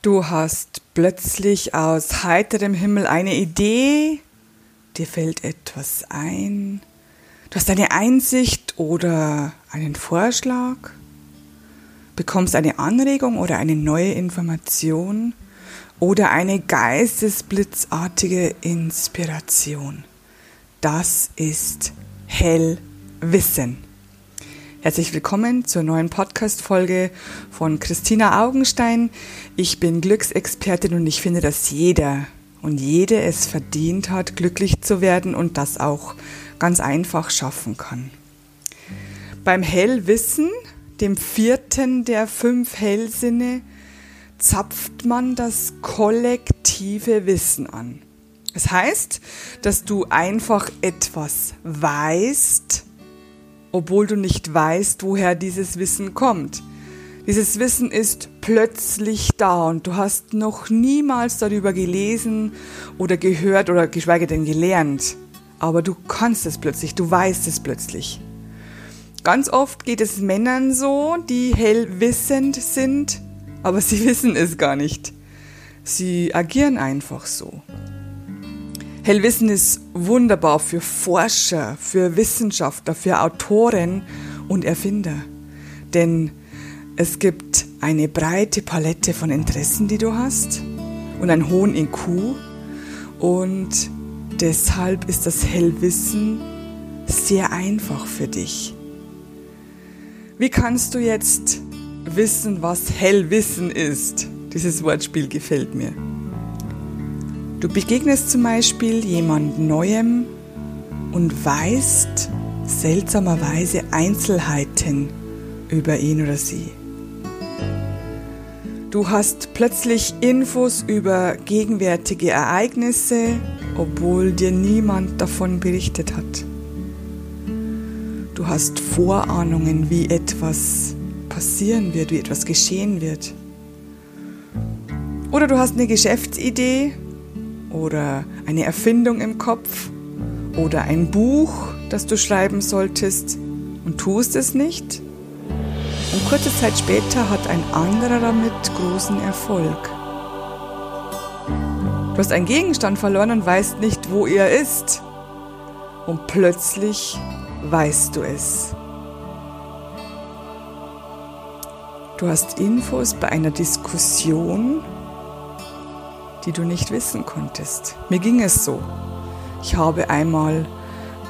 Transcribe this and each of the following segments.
Du hast plötzlich aus heiterem Himmel eine Idee, dir fällt etwas ein, du hast eine Einsicht oder einen Vorschlag, bekommst eine Anregung oder eine neue Information oder eine geistesblitzartige Inspiration. Das ist Hellwissen. Herzlich willkommen zur neuen Podcast-Folge von Christina Augenstein. Ich bin Glücksexpertin und ich finde, dass jeder und jede es verdient hat, glücklich zu werden und das auch ganz einfach schaffen kann. Beim Hellwissen, dem vierten der fünf Hellsinne, zapft man das kollektive Wissen an. Das heißt, dass du einfach etwas weißt, obwohl du nicht weißt, woher dieses Wissen kommt. Dieses Wissen ist plötzlich da und du hast noch niemals darüber gelesen oder gehört oder geschweige denn gelernt. Aber du kannst es plötzlich, du weißt es plötzlich. Ganz oft geht es Männern so, die hellwissend sind, aber sie wissen es gar nicht. Sie agieren einfach so. Hellwissen ist wunderbar für Forscher, für Wissenschaftler, für Autoren und Erfinder. Denn es gibt eine breite Palette von Interessen, die du hast und einen hohen IQ. Und deshalb ist das Hellwissen sehr einfach für dich. Wie kannst du jetzt wissen, was Hellwissen ist? Dieses Wortspiel gefällt mir. Du begegnest zum Beispiel jemand Neuem und weißt seltsamerweise Einzelheiten über ihn oder sie. Du hast plötzlich Infos über gegenwärtige Ereignisse, obwohl dir niemand davon berichtet hat. Du hast Vorahnungen, wie etwas passieren wird, wie etwas geschehen wird. Oder du hast eine Geschäftsidee oder eine Erfindung im Kopf oder ein Buch, das du schreiben solltest und tust es nicht. Und kurze Zeit später hat ein anderer damit großen Erfolg. Du hast einen Gegenstand verloren und weißt nicht, wo er ist. Und plötzlich weißt du es. Du hast Infos bei einer Diskussion die du nicht wissen konntest. Mir ging es so. Ich habe einmal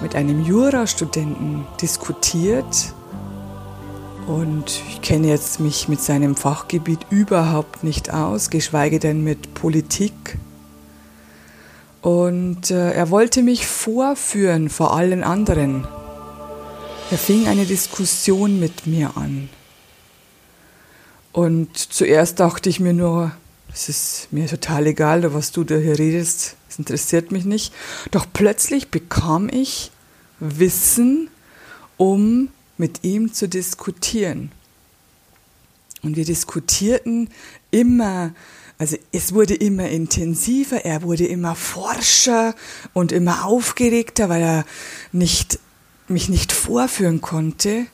mit einem Jurastudenten diskutiert und ich kenne jetzt mich mit seinem Fachgebiet überhaupt nicht aus, geschweige denn mit Politik. Und äh, er wollte mich vorführen vor allen anderen. Er fing eine Diskussion mit mir an. Und zuerst dachte ich mir nur, es ist mir total egal, was du da hier redest, es interessiert mich nicht. Doch plötzlich bekam ich Wissen, um mit ihm zu diskutieren. Und wir diskutierten immer, also es wurde immer intensiver, er wurde immer forscher und immer aufgeregter, weil er nicht, mich nicht vorführen konnte.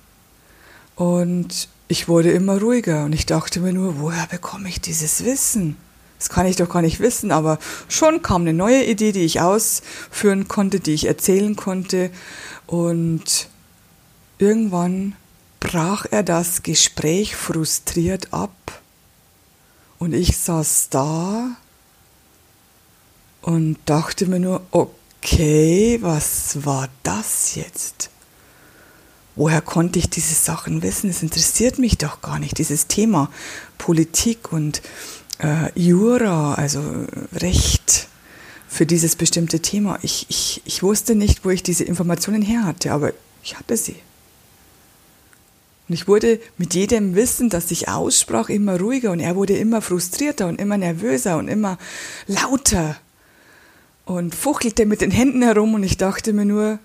Und ich wurde immer ruhiger und ich dachte mir nur, woher bekomme ich dieses Wissen? Das kann ich doch gar nicht wissen, aber schon kam eine neue Idee, die ich ausführen konnte, die ich erzählen konnte und irgendwann brach er das Gespräch frustriert ab und ich saß da und dachte mir nur, okay, was war das jetzt? Woher konnte ich diese Sachen wissen? Es interessiert mich doch gar nicht, dieses Thema Politik und äh, Jura, also Recht für dieses bestimmte Thema. Ich, ich, ich wusste nicht, wo ich diese Informationen her hatte, aber ich hatte sie. Und ich wurde mit jedem Wissen, das ich aussprach, immer ruhiger und er wurde immer frustrierter und immer nervöser und immer lauter und fuchtelte mit den Händen herum und ich dachte mir nur,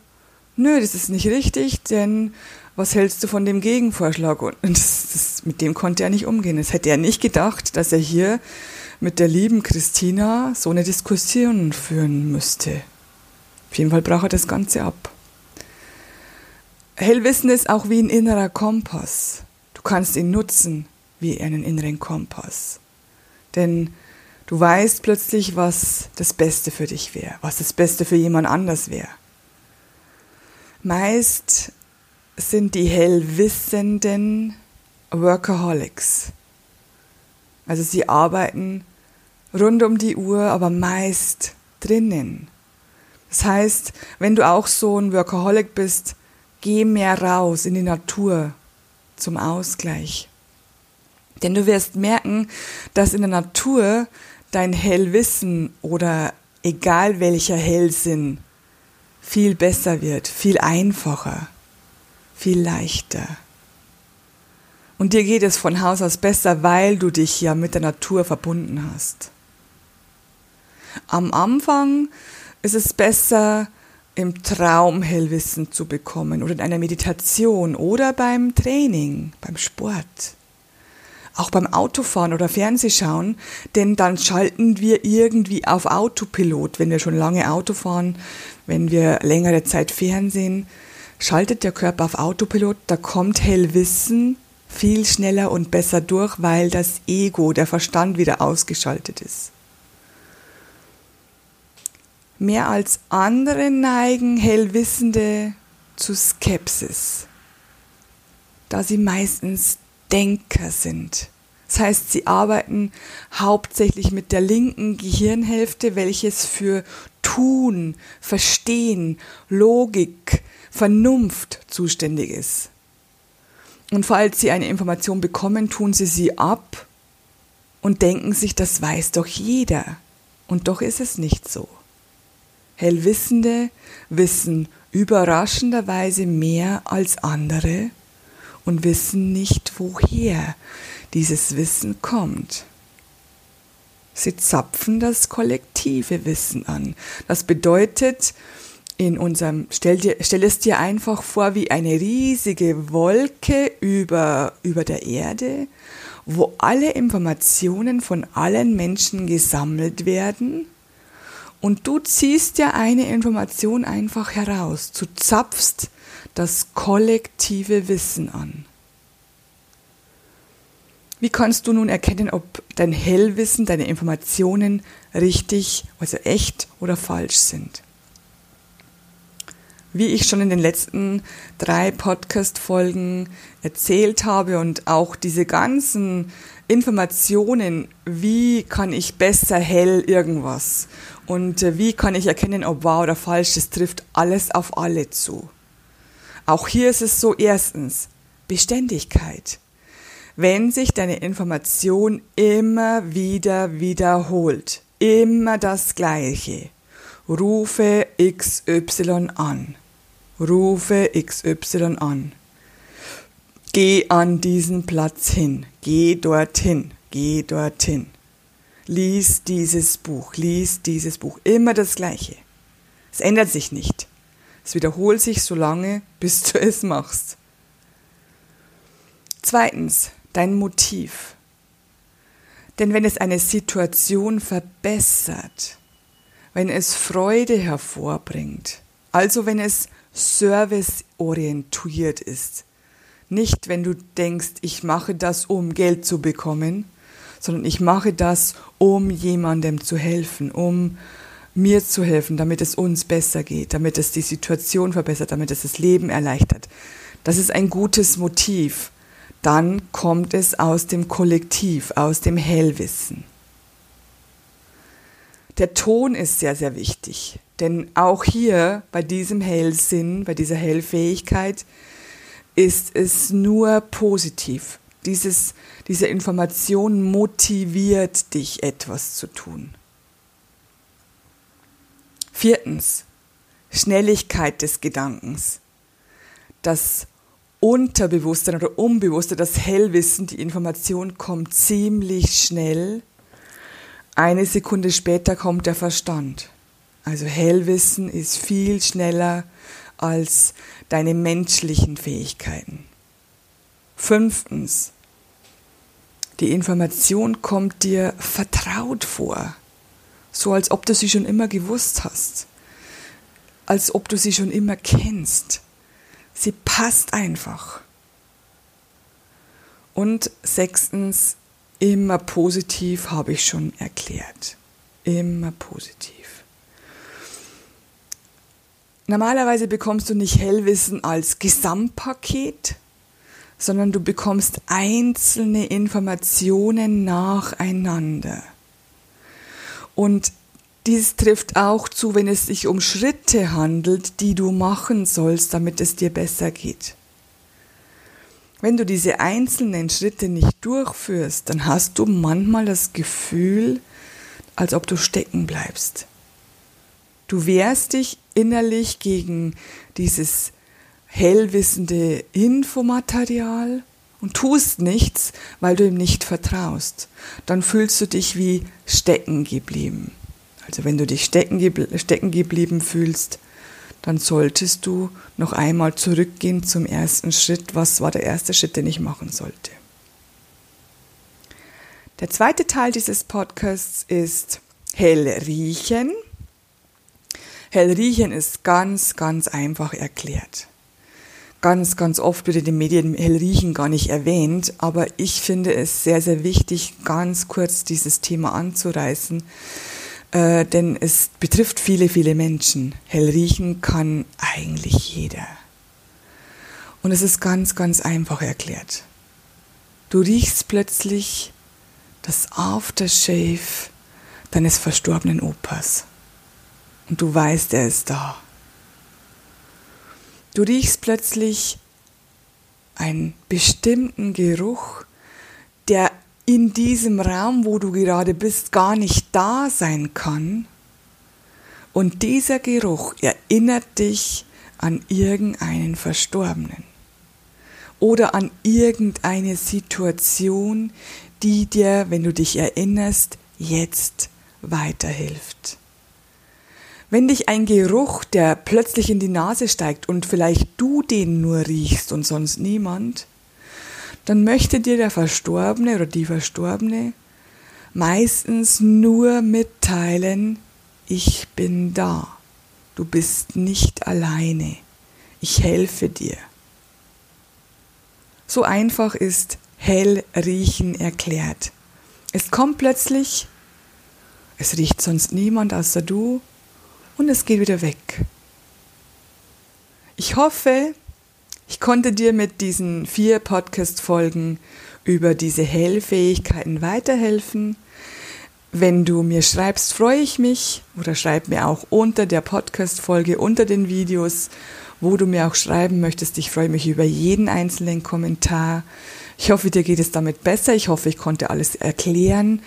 nö, das ist nicht richtig, denn was hältst du von dem Gegenvorschlag? Und das, das, mit dem konnte er nicht umgehen. Das hätte er nicht gedacht, dass er hier mit der lieben Christina so eine Diskussion führen müsste. Auf jeden Fall brach er das Ganze ab. Hellwissen ist auch wie ein innerer Kompass. Du kannst ihn nutzen wie einen inneren Kompass. Denn du weißt plötzlich, was das Beste für dich wäre, was das Beste für jemand anders wäre. Meist sind die Hellwissenden Workaholics. Also sie arbeiten rund um die Uhr, aber meist drinnen. Das heißt, wenn du auch so ein Workaholic bist, geh mehr raus in die Natur zum Ausgleich. Denn du wirst merken, dass in der Natur dein Hellwissen oder egal welcher Hellsinn viel besser wird, viel einfacher, viel leichter. Und dir geht es von Haus aus besser, weil du dich ja mit der Natur verbunden hast. Am Anfang ist es besser, im Traum Hellwissen zu bekommen oder in einer Meditation oder beim Training, beim Sport. Auch beim Autofahren oder Fernsehschauen, denn dann schalten wir irgendwie auf Autopilot, wenn wir schon lange Auto fahren, wenn wir längere Zeit Fernsehen, schaltet der Körper auf Autopilot, da kommt Hellwissen viel schneller und besser durch, weil das Ego, der Verstand wieder ausgeschaltet ist. Mehr als andere neigen Hellwissende zu Skepsis, da sie meistens Denker sind. Das heißt, sie arbeiten hauptsächlich mit der linken Gehirnhälfte, welches für Tun, Verstehen, Logik, Vernunft zuständig ist. Und falls sie eine Information bekommen, tun sie sie ab und denken sich, das weiß doch jeder. Und doch ist es nicht so. Hellwissende wissen überraschenderweise mehr als andere und wissen nicht, woher dieses Wissen kommt. Sie zapfen das kollektive Wissen an. Das bedeutet, in unserem, stell, dir, stell es dir einfach vor wie eine riesige Wolke über, über der Erde, wo alle Informationen von allen Menschen gesammelt werden und du ziehst ja eine Information einfach heraus. Du zapfst das kollektive Wissen an. Wie kannst du nun erkennen, ob dein Hellwissen, deine Informationen richtig, also echt oder falsch sind? Wie ich schon in den letzten drei Podcast-Folgen erzählt habe und auch diese ganzen Informationen, wie kann ich besser hell irgendwas und äh, wie kann ich erkennen, ob wahr oder falsch, das trifft alles auf alle zu. Auch hier ist es so, erstens, Beständigkeit. Wenn sich deine Information immer wieder wiederholt, immer das Gleiche, rufe XY an, rufe XY an. Geh an diesen Platz hin, geh dorthin, geh dorthin. Lies dieses Buch, lies dieses Buch. Immer das Gleiche. Es ändert sich nicht. Es wiederholt sich so lange, bis du es machst. Zweitens, dein Motiv. Denn wenn es eine Situation verbessert, wenn es Freude hervorbringt, also wenn es serviceorientiert ist, nicht, wenn du denkst, ich mache das, um Geld zu bekommen, sondern ich mache das, um jemandem zu helfen, um mir zu helfen, damit es uns besser geht, damit es die Situation verbessert, damit es das Leben erleichtert. Das ist ein gutes Motiv. Dann kommt es aus dem Kollektiv, aus dem Hellwissen. Der Ton ist sehr, sehr wichtig, denn auch hier bei diesem Hellsinn, bei dieser Hellfähigkeit, ist es nur positiv. Dieses, diese Information motiviert dich, etwas zu tun. Viertens, Schnelligkeit des Gedankens. Das Unterbewusstsein oder Unbewusste, das Hellwissen, die Information kommt ziemlich schnell. Eine Sekunde später kommt der Verstand. Also Hellwissen ist viel schneller als deine menschlichen Fähigkeiten. Fünftens, die Information kommt dir vertraut vor, so als ob du sie schon immer gewusst hast, als ob du sie schon immer kennst. Sie passt einfach. Und sechstens, Immer positiv habe ich schon erklärt. Immer positiv. Normalerweise bekommst du nicht Hellwissen als Gesamtpaket, sondern du bekommst einzelne Informationen nacheinander. Und dies trifft auch zu, wenn es sich um Schritte handelt, die du machen sollst, damit es dir besser geht. Wenn du diese einzelnen Schritte nicht durchführst, dann hast du manchmal das Gefühl, als ob du stecken bleibst. Du wehrst dich innerlich gegen dieses hellwissende Infomaterial und tust nichts, weil du ihm nicht vertraust, dann fühlst du dich wie stecken geblieben. Also wenn du dich stecken, gebl stecken geblieben fühlst, dann solltest du noch einmal zurückgehen zum ersten Schritt. Was war der erste Schritt, den ich machen sollte? Der zweite Teil dieses Podcasts ist hell riechen. Hell riechen ist ganz, ganz einfach erklärt ganz, ganz oft wird in den Medien Hellriechen gar nicht erwähnt, aber ich finde es sehr, sehr wichtig, ganz kurz dieses Thema anzureißen, äh, denn es betrifft viele, viele Menschen. Hellriechen kann eigentlich jeder. Und es ist ganz, ganz einfach erklärt. Du riechst plötzlich das Aftershave deines verstorbenen Opas. Und du weißt, er ist da. Du riechst plötzlich einen bestimmten Geruch, der in diesem Raum, wo du gerade bist, gar nicht da sein kann. Und dieser Geruch erinnert dich an irgendeinen Verstorbenen oder an irgendeine Situation, die dir, wenn du dich erinnerst, jetzt weiterhilft. Wenn dich ein Geruch, der plötzlich in die Nase steigt und vielleicht du den nur riechst und sonst niemand, dann möchte dir der Verstorbene oder die Verstorbene meistens nur mitteilen, ich bin da, du bist nicht alleine, ich helfe dir. So einfach ist hell riechen erklärt. Es kommt plötzlich, es riecht sonst niemand außer du, und es geht wieder weg. Ich hoffe, ich konnte dir mit diesen vier Podcast-Folgen über diese Hellfähigkeiten weiterhelfen. Wenn du mir schreibst, freue ich mich oder schreib mir auch unter der Podcast-Folge, unter den Videos, wo du mir auch schreiben möchtest. Ich freue mich über jeden einzelnen Kommentar. Ich hoffe, dir geht es damit besser. Ich hoffe, ich konnte alles erklären.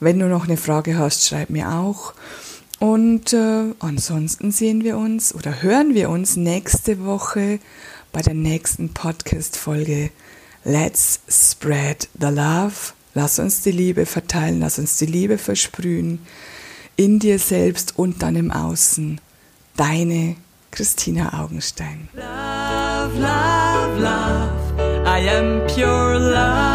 Wenn du noch eine Frage hast, schreib mir auch. Und äh, ansonsten sehen wir uns oder hören wir uns nächste Woche bei der nächsten Podcast-Folge. Let's spread the love. Lass uns die Liebe verteilen, lass uns die Liebe versprühen in dir selbst und dann im Außen. Deine Christina Augenstein. Love, love, love. I am pure love.